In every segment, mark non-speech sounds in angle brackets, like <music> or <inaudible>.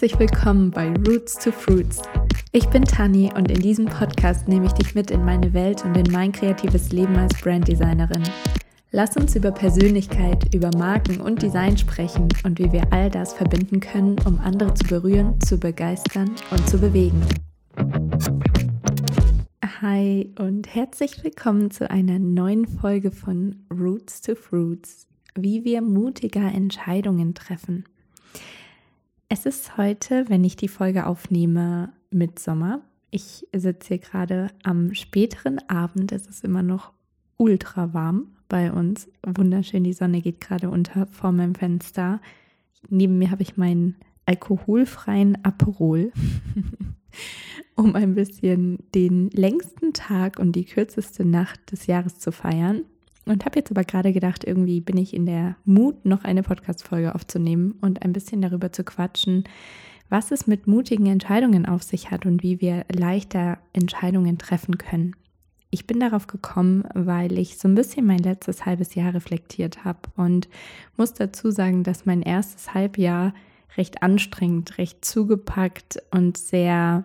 Herzlich willkommen bei Roots to Fruits. Ich bin Tani und in diesem Podcast nehme ich dich mit in meine Welt und in mein kreatives Leben als Branddesignerin. Lass uns über Persönlichkeit, über Marken und Design sprechen und wie wir all das verbinden können, um andere zu berühren, zu begeistern und zu bewegen. Hi und herzlich willkommen zu einer neuen Folge von Roots to Fruits, wie wir mutiger Entscheidungen treffen. Es ist heute, wenn ich die Folge aufnehme, Mitsommer. Ich sitze hier gerade am späteren Abend. Es ist immer noch ultra warm bei uns. Wunderschön, die Sonne geht gerade unter vor meinem Fenster. Neben mir habe ich meinen alkoholfreien Aperol, <laughs> um ein bisschen den längsten Tag und die kürzeste Nacht des Jahres zu feiern. Und habe jetzt aber gerade gedacht, irgendwie bin ich in der Mut, noch eine Podcast-Folge aufzunehmen und ein bisschen darüber zu quatschen, was es mit mutigen Entscheidungen auf sich hat und wie wir leichter Entscheidungen treffen können. Ich bin darauf gekommen, weil ich so ein bisschen mein letztes halbes Jahr reflektiert habe und muss dazu sagen, dass mein erstes Halbjahr recht anstrengend, recht zugepackt und sehr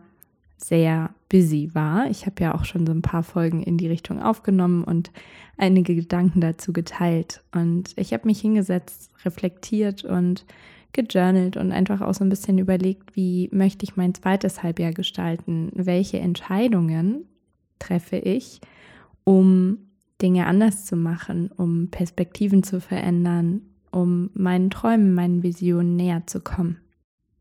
sehr busy war. Ich habe ja auch schon so ein paar Folgen in die Richtung aufgenommen und einige Gedanken dazu geteilt. Und ich habe mich hingesetzt, reflektiert und gejournalt und einfach auch so ein bisschen überlegt, wie möchte ich mein zweites Halbjahr gestalten? Welche Entscheidungen treffe ich, um Dinge anders zu machen, um Perspektiven zu verändern, um meinen Träumen, meinen Visionen näher zu kommen.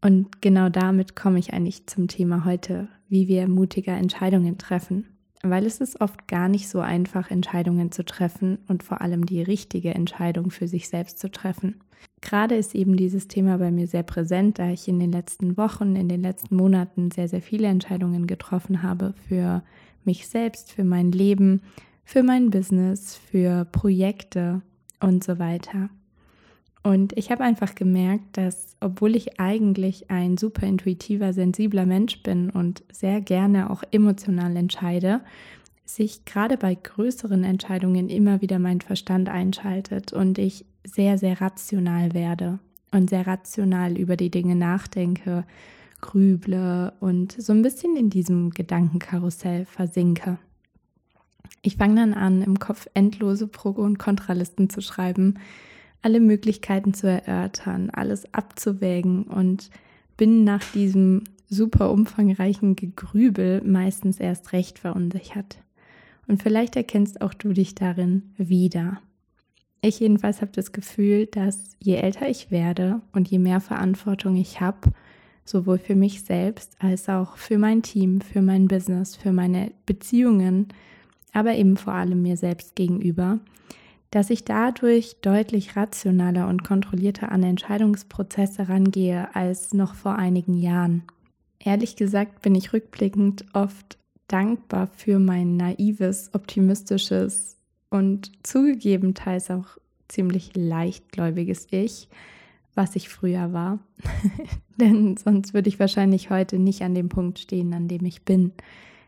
Und genau damit komme ich eigentlich zum Thema heute, wie wir mutiger Entscheidungen treffen. Weil es ist oft gar nicht so einfach, Entscheidungen zu treffen und vor allem die richtige Entscheidung für sich selbst zu treffen. Gerade ist eben dieses Thema bei mir sehr präsent, da ich in den letzten Wochen, in den letzten Monaten sehr, sehr viele Entscheidungen getroffen habe für mich selbst, für mein Leben, für mein Business, für Projekte und so weiter. Und ich habe einfach gemerkt, dass obwohl ich eigentlich ein super intuitiver, sensibler Mensch bin und sehr gerne auch emotional entscheide, sich gerade bei größeren Entscheidungen immer wieder mein Verstand einschaltet und ich sehr, sehr rational werde und sehr rational über die Dinge nachdenke, grüble und so ein bisschen in diesem Gedankenkarussell versinke. Ich fange dann an, im Kopf endlose Pro- und Kontralisten zu schreiben, alle Möglichkeiten zu erörtern, alles abzuwägen und bin nach diesem super umfangreichen Gegrübel meistens erst recht verunsichert. Und vielleicht erkennst auch du dich darin wieder. Ich jedenfalls habe das Gefühl, dass je älter ich werde und je mehr Verantwortung ich habe, sowohl für mich selbst als auch für mein Team, für mein Business, für meine Beziehungen, aber eben vor allem mir selbst gegenüber, dass ich dadurch deutlich rationaler und kontrollierter an Entscheidungsprozesse rangehe als noch vor einigen Jahren. Ehrlich gesagt bin ich rückblickend oft dankbar für mein naives, optimistisches und zugegeben teils auch ziemlich leichtgläubiges Ich, was ich früher war. <laughs> Denn sonst würde ich wahrscheinlich heute nicht an dem Punkt stehen, an dem ich bin.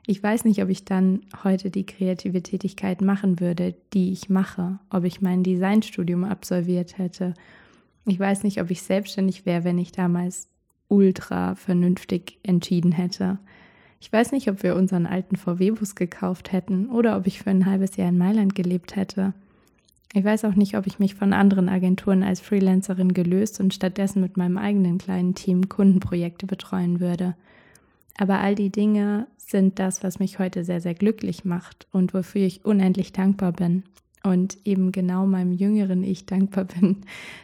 Ich weiß nicht, ob ich dann heute die kreative Tätigkeit machen würde, die ich mache, ob ich mein Designstudium absolviert hätte. Ich weiß nicht, ob ich selbstständig wäre, wenn ich damals ultra vernünftig entschieden hätte. Ich weiß nicht, ob wir unseren alten VW-Bus gekauft hätten oder ob ich für ein halbes Jahr in Mailand gelebt hätte. Ich weiß auch nicht, ob ich mich von anderen Agenturen als Freelancerin gelöst und stattdessen mit meinem eigenen kleinen Team Kundenprojekte betreuen würde. Aber all die Dinge sind das, was mich heute sehr, sehr glücklich macht und wofür ich unendlich dankbar bin. Und eben genau meinem jüngeren Ich dankbar <laughs> bin,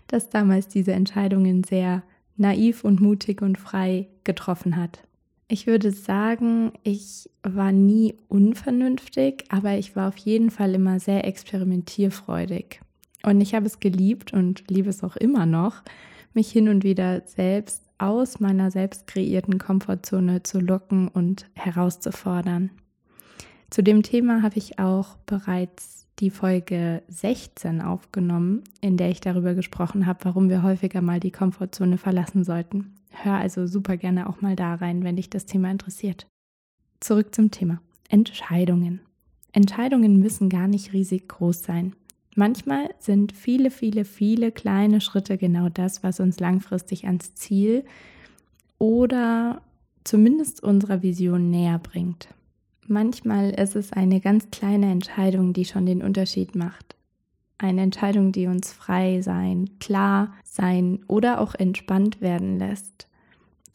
dass damals diese Entscheidungen sehr naiv und mutig und frei getroffen hat. Ich würde sagen, ich war nie unvernünftig, aber ich war auf jeden Fall immer sehr experimentierfreudig. Und ich habe es geliebt und liebe es auch immer noch, mich hin und wieder selbst aus meiner selbst kreierten Komfortzone zu locken und herauszufordern. Zu dem Thema habe ich auch bereits die Folge 16 aufgenommen, in der ich darüber gesprochen habe, warum wir häufiger mal die Komfortzone verlassen sollten. Hör also super gerne auch mal da rein, wenn dich das Thema interessiert. Zurück zum Thema. Entscheidungen. Entscheidungen müssen gar nicht riesig groß sein. Manchmal sind viele, viele, viele kleine Schritte genau das, was uns langfristig ans Ziel oder zumindest unserer Vision näher bringt. Manchmal ist es eine ganz kleine Entscheidung, die schon den Unterschied macht. Eine Entscheidung, die uns frei sein, klar sein oder auch entspannt werden lässt.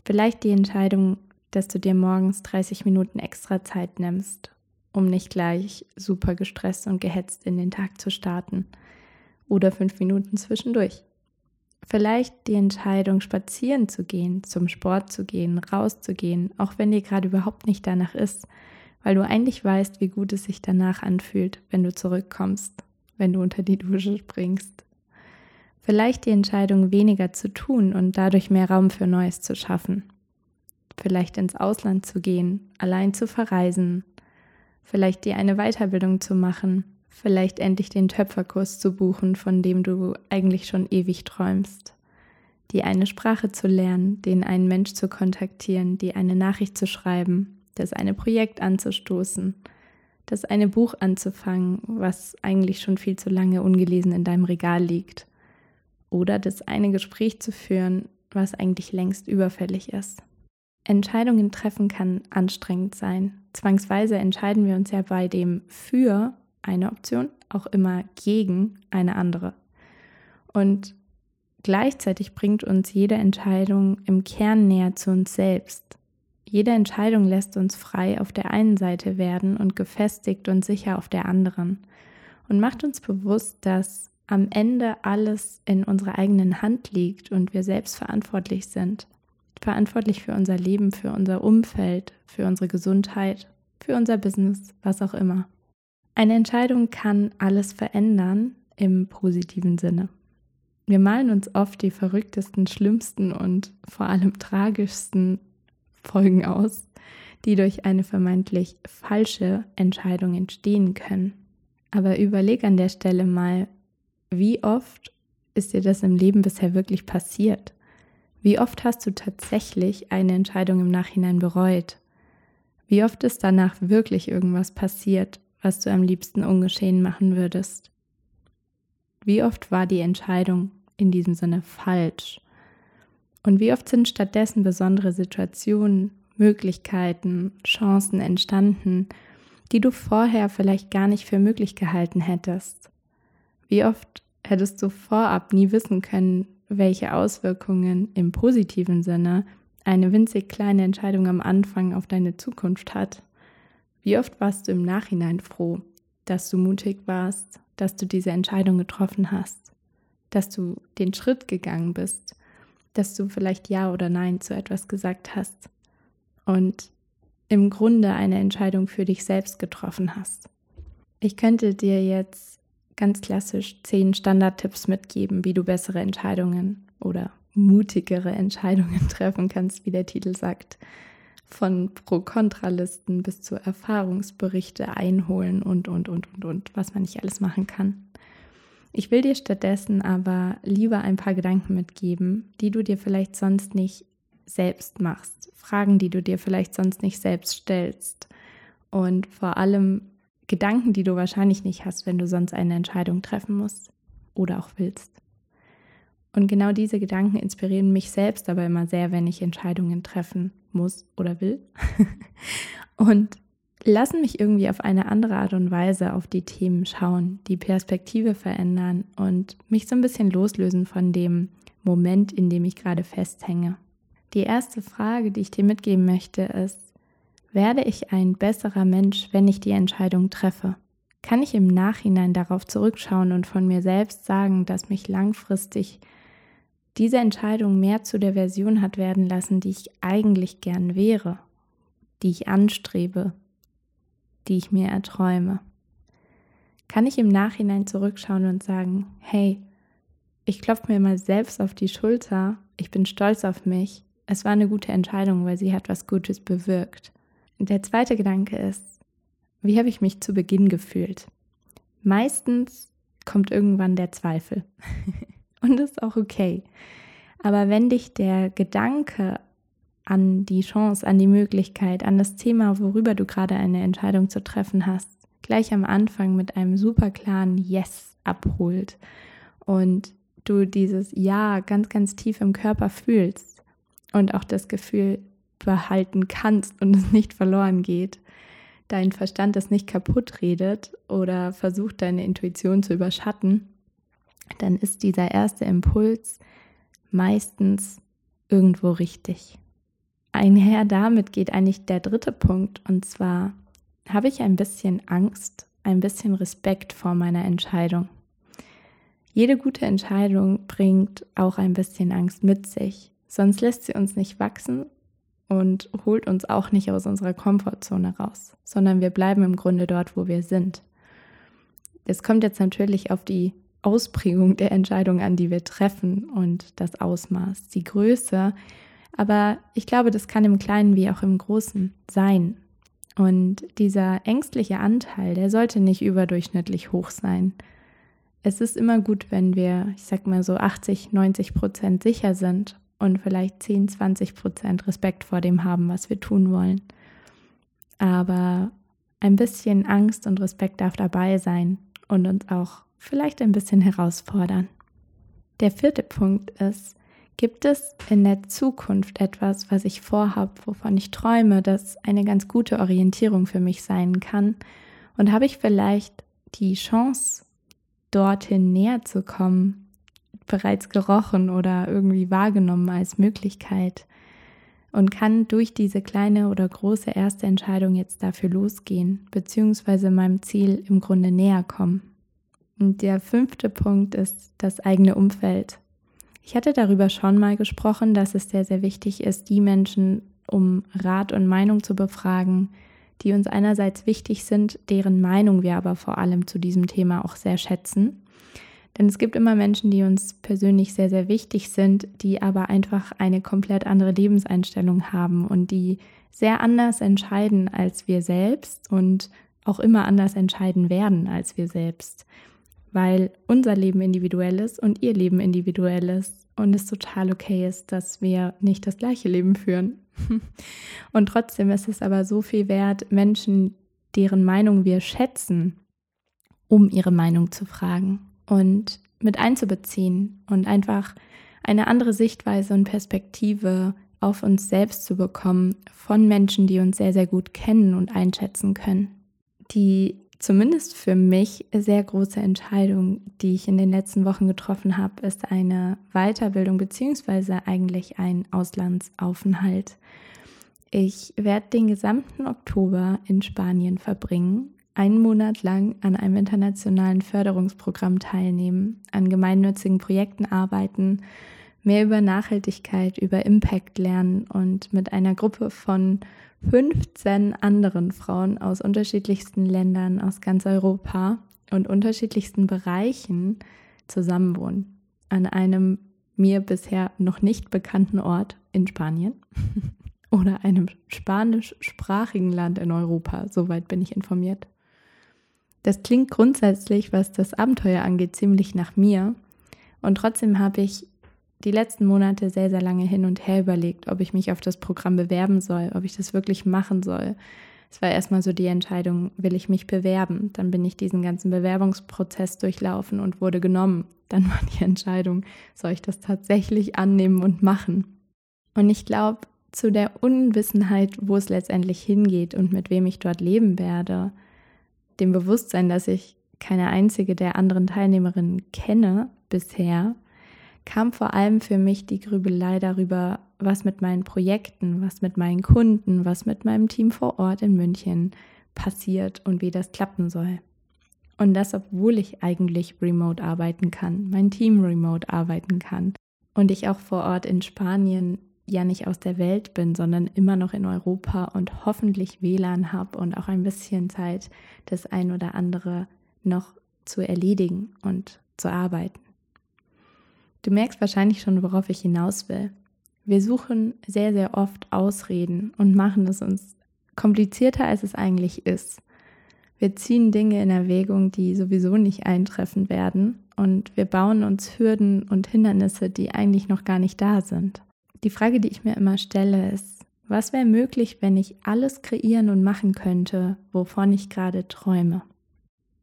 Vielleicht die Entscheidung, dass du dir morgens 30 Minuten extra Zeit nimmst, um nicht gleich super gestresst und gehetzt in den Tag zu starten. Oder fünf Minuten zwischendurch. Vielleicht die Entscheidung, spazieren zu gehen, zum Sport zu gehen, rauszugehen, auch wenn dir gerade überhaupt nicht danach ist, weil du eigentlich weißt, wie gut es sich danach anfühlt, wenn du zurückkommst, wenn du unter die Dusche springst. Vielleicht die Entscheidung, weniger zu tun und dadurch mehr Raum für Neues zu schaffen. Vielleicht ins Ausland zu gehen, allein zu verreisen. Vielleicht dir eine Weiterbildung zu machen, vielleicht endlich den Töpferkurs zu buchen, von dem du eigentlich schon ewig träumst, die eine Sprache zu lernen, den einen Mensch zu kontaktieren, die eine Nachricht zu schreiben, das eine Projekt anzustoßen, das eine Buch anzufangen, was eigentlich schon viel zu lange ungelesen in deinem Regal liegt, oder das eine Gespräch zu führen, was eigentlich längst überfällig ist. Entscheidungen treffen kann anstrengend sein. Zwangsweise entscheiden wir uns ja bei dem für eine Option, auch immer gegen eine andere. Und gleichzeitig bringt uns jede Entscheidung im Kern näher zu uns selbst. Jede Entscheidung lässt uns frei auf der einen Seite werden und gefestigt und sicher auf der anderen und macht uns bewusst, dass am Ende alles in unserer eigenen Hand liegt und wir selbst verantwortlich sind. Verantwortlich für unser Leben, für unser Umfeld, für unsere Gesundheit, für unser Business, was auch immer. Eine Entscheidung kann alles verändern im positiven Sinne. Wir malen uns oft die verrücktesten, schlimmsten und vor allem tragischsten Folgen aus, die durch eine vermeintlich falsche Entscheidung entstehen können. Aber überleg an der Stelle mal, wie oft ist dir das im Leben bisher wirklich passiert? Wie oft hast du tatsächlich eine Entscheidung im Nachhinein bereut? Wie oft ist danach wirklich irgendwas passiert, was du am liebsten ungeschehen machen würdest. Wie oft war die Entscheidung in diesem Sinne falsch? Und wie oft sind stattdessen besondere Situationen, Möglichkeiten, Chancen entstanden, die du vorher vielleicht gar nicht für möglich gehalten hättest? Wie oft hättest du vorab nie wissen können, welche Auswirkungen im positiven Sinne eine winzig kleine Entscheidung am Anfang auf deine Zukunft hat? Wie oft warst du im Nachhinein froh, dass du mutig warst, dass du diese Entscheidung getroffen hast, dass du den Schritt gegangen bist, dass du vielleicht Ja oder Nein zu etwas gesagt hast und im Grunde eine Entscheidung für dich selbst getroffen hast. Ich könnte dir jetzt ganz klassisch zehn Standardtipps mitgeben, wie du bessere Entscheidungen oder mutigere Entscheidungen <laughs> treffen kannst, wie der Titel sagt. Von Pro-Kontra-Listen bis zu Erfahrungsberichte einholen und, und, und, und, und, was man nicht alles machen kann. Ich will dir stattdessen aber lieber ein paar Gedanken mitgeben, die du dir vielleicht sonst nicht selbst machst, Fragen, die du dir vielleicht sonst nicht selbst stellst. Und vor allem Gedanken, die du wahrscheinlich nicht hast, wenn du sonst eine Entscheidung treffen musst oder auch willst. Und genau diese Gedanken inspirieren mich selbst aber immer sehr, wenn ich Entscheidungen treffen muss oder will. <laughs> und lassen mich irgendwie auf eine andere Art und Weise auf die Themen schauen, die Perspektive verändern und mich so ein bisschen loslösen von dem Moment, in dem ich gerade festhänge. Die erste Frage, die ich dir mitgeben möchte, ist, werde ich ein besserer Mensch, wenn ich die Entscheidung treffe? Kann ich im Nachhinein darauf zurückschauen und von mir selbst sagen, dass mich langfristig diese Entscheidung mehr zu der Version hat werden lassen, die ich eigentlich gern wäre, die ich anstrebe, die ich mir erträume? Kann ich im Nachhinein zurückschauen und sagen, hey, ich klopfe mir mal selbst auf die Schulter, ich bin stolz auf mich, es war eine gute Entscheidung, weil sie hat was Gutes bewirkt. Der zweite Gedanke ist, wie habe ich mich zu Beginn gefühlt? Meistens kommt irgendwann der Zweifel. <laughs> Und das ist auch okay. Aber wenn dich der Gedanke an die Chance, an die Möglichkeit, an das Thema, worüber du gerade eine Entscheidung zu treffen hast, gleich am Anfang mit einem super klaren Yes abholt und du dieses Ja ganz, ganz tief im Körper fühlst und auch das Gefühl behalten kannst und es nicht verloren geht, dein Verstand es nicht kaputt redet oder versucht, deine Intuition zu überschatten, dann ist dieser erste Impuls meistens irgendwo richtig. Einher damit geht eigentlich der dritte Punkt und zwar habe ich ein bisschen Angst, ein bisschen Respekt vor meiner Entscheidung. Jede gute Entscheidung bringt auch ein bisschen Angst mit sich, sonst lässt sie uns nicht wachsen und holt uns auch nicht aus unserer Komfortzone raus, sondern wir bleiben im Grunde dort, wo wir sind. Es kommt jetzt natürlich auf die Ausprägung der Entscheidung an, die wir treffen und das Ausmaß, die Größe. Aber ich glaube, das kann im Kleinen wie auch im Großen sein. Und dieser ängstliche Anteil, der sollte nicht überdurchschnittlich hoch sein. Es ist immer gut, wenn wir, ich sag mal so 80, 90 Prozent sicher sind und vielleicht 10, 20 Prozent Respekt vor dem haben, was wir tun wollen. Aber ein bisschen Angst und Respekt darf dabei sein und uns auch vielleicht ein bisschen herausfordern. Der vierte Punkt ist, gibt es in der Zukunft etwas, was ich vorhabe, wovon ich träume, das eine ganz gute Orientierung für mich sein kann? Und habe ich vielleicht die Chance, dorthin näher zu kommen, bereits gerochen oder irgendwie wahrgenommen als Möglichkeit und kann durch diese kleine oder große erste Entscheidung jetzt dafür losgehen, beziehungsweise meinem Ziel im Grunde näher kommen. Und der fünfte Punkt ist das eigene Umfeld. Ich hatte darüber schon mal gesprochen, dass es sehr, sehr wichtig ist, die Menschen um Rat und Meinung zu befragen, die uns einerseits wichtig sind, deren Meinung wir aber vor allem zu diesem Thema auch sehr schätzen. Denn es gibt immer Menschen, die uns persönlich sehr, sehr wichtig sind, die aber einfach eine komplett andere Lebenseinstellung haben und die sehr anders entscheiden als wir selbst und auch immer anders entscheiden werden als wir selbst, weil unser Leben individuell ist und ihr Leben individuell ist und es total okay ist, dass wir nicht das gleiche Leben führen. <laughs> Und trotzdem ist es aber so viel wert, Menschen, deren Meinung wir schätzen, um ihre Meinung zu fragen und mit einzubeziehen und einfach eine andere Sichtweise und Perspektive auf uns selbst zu bekommen von Menschen, die uns sehr, sehr gut kennen und einschätzen können. Die zumindest für mich sehr große Entscheidung, die ich in den letzten Wochen getroffen habe, ist eine Weiterbildung beziehungsweise eigentlich ein Auslandsaufenthalt. Ich werde den gesamten Oktober in Spanien verbringen einen Monat lang an einem internationalen Förderungsprogramm teilnehmen, an gemeinnützigen Projekten arbeiten, mehr über Nachhaltigkeit, über Impact lernen und mit einer Gruppe von 15 anderen Frauen aus unterschiedlichsten Ländern aus ganz Europa und unterschiedlichsten Bereichen zusammenwohnen. An einem mir bisher noch nicht bekannten Ort in Spanien <laughs> oder einem spanischsprachigen Land in Europa. Soweit bin ich informiert. Das klingt grundsätzlich, was das Abenteuer angeht, ziemlich nach mir. Und trotzdem habe ich die letzten Monate sehr, sehr lange hin und her überlegt, ob ich mich auf das Programm bewerben soll, ob ich das wirklich machen soll. Es war erstmal so die Entscheidung, will ich mich bewerben? Dann bin ich diesen ganzen Bewerbungsprozess durchlaufen und wurde genommen. Dann war die Entscheidung, soll ich das tatsächlich annehmen und machen? Und ich glaube, zu der Unwissenheit, wo es letztendlich hingeht und mit wem ich dort leben werde, dem Bewusstsein, dass ich keine einzige der anderen Teilnehmerinnen kenne bisher, kam vor allem für mich die Grübelei darüber, was mit meinen Projekten, was mit meinen Kunden, was mit meinem Team vor Ort in München passiert und wie das klappen soll. Und das, obwohl ich eigentlich remote arbeiten kann, mein Team remote arbeiten kann und ich auch vor Ort in Spanien ja nicht aus der Welt bin, sondern immer noch in Europa und hoffentlich WLAN habe und auch ein bisschen Zeit, das ein oder andere noch zu erledigen und zu arbeiten. Du merkst wahrscheinlich schon, worauf ich hinaus will. Wir suchen sehr, sehr oft Ausreden und machen es uns komplizierter, als es eigentlich ist. Wir ziehen Dinge in Erwägung, die sowieso nicht eintreffen werden und wir bauen uns Hürden und Hindernisse, die eigentlich noch gar nicht da sind. Die Frage, die ich mir immer stelle, ist, was wäre möglich, wenn ich alles kreieren und machen könnte, wovon ich gerade träume?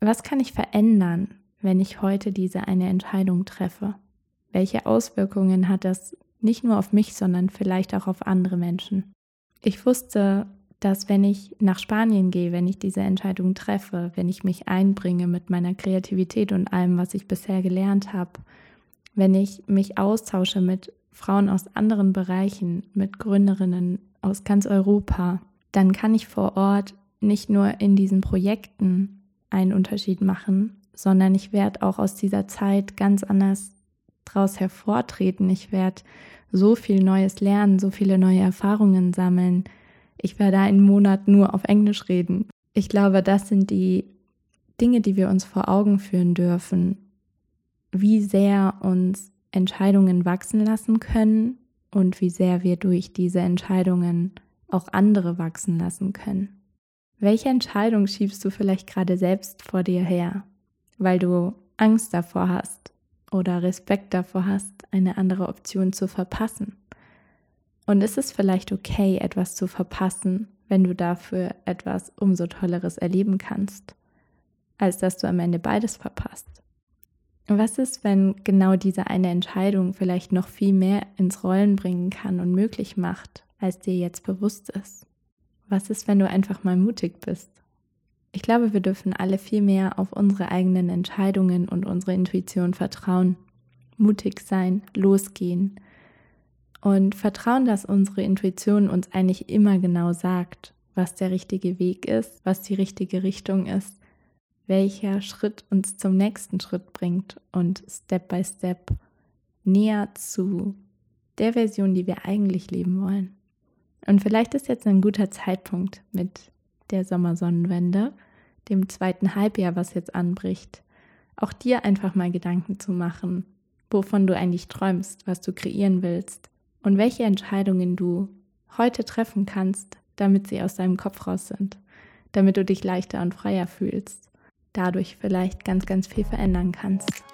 Was kann ich verändern, wenn ich heute diese eine Entscheidung treffe? Welche Auswirkungen hat das Nicht nur auf mich, sondern vielleicht auch auf andere Menschen. Ich wusste, dass wenn ich nach Spanien gehe, wenn ich diese Entscheidung treffe, wenn ich mich einbringe mit meiner Kreativität und allem, was ich bisher gelernt habe, wenn ich mich austausche mit Frauen aus anderen Bereichen, mit Gründerinnen aus ganz Europa, dann kann ich vor Ort nicht nur in diesen Projekten einen Unterschied machen, sondern ich werde auch aus dieser Zeit ganz anders daraus hervortreten. Ich werde so viel Neues lernen, so viele neue Erfahrungen sammeln. Ich werde einen Monat nur auf Englisch reden. Ich glaube, das sind die Dinge, die wir uns vor Augen führen dürfen, wie sehr uns Entscheidungen wachsen lassen können und wie sehr wir durch diese Entscheidungen auch andere wachsen lassen können. Welche Entscheidung schiebst du vielleicht gerade selbst vor dir her, weil du Angst davor hast oder Respekt davor hast, eine andere Option zu verpassen? Und ist es vielleicht okay, etwas zu verpassen, wenn du dafür etwas umso Tolleres erleben kannst, als dass du am Ende beides verpasst? Was ist, wenn genau diese eine Entscheidung vielleicht noch viel mehr ins Rollen bringen kann und möglich macht, als dir jetzt bewusst ist? Was ist, wenn du einfach mal mutig bist? Ich glaube, wir dürfen alle viel mehr auf unsere eigenen Entscheidungen und unsere Intuition vertrauen. Mutig sein, losgehen und vertrauen, dass unsere Intuition uns eigentlich immer genau sagt, was der richtige Weg ist, was die richtige Richtung ist welcher Schritt uns zum nächsten Schritt bringt und Step by Step näher zu der Version, die wir eigentlich leben wollen. Und vielleicht ist jetzt ein guter Zeitpunkt mit der Sommersonnenwende, dem zweiten Halbjahr, was jetzt anbricht, auch dir einfach mal Gedanken zu machen, wovon du eigentlich träumst, was du kreieren willst und welche Entscheidungen du heute treffen kannst, damit sie aus deinem Kopf raus sind, damit du dich leichter und freier fühlst dadurch vielleicht ganz, ganz viel verändern kannst.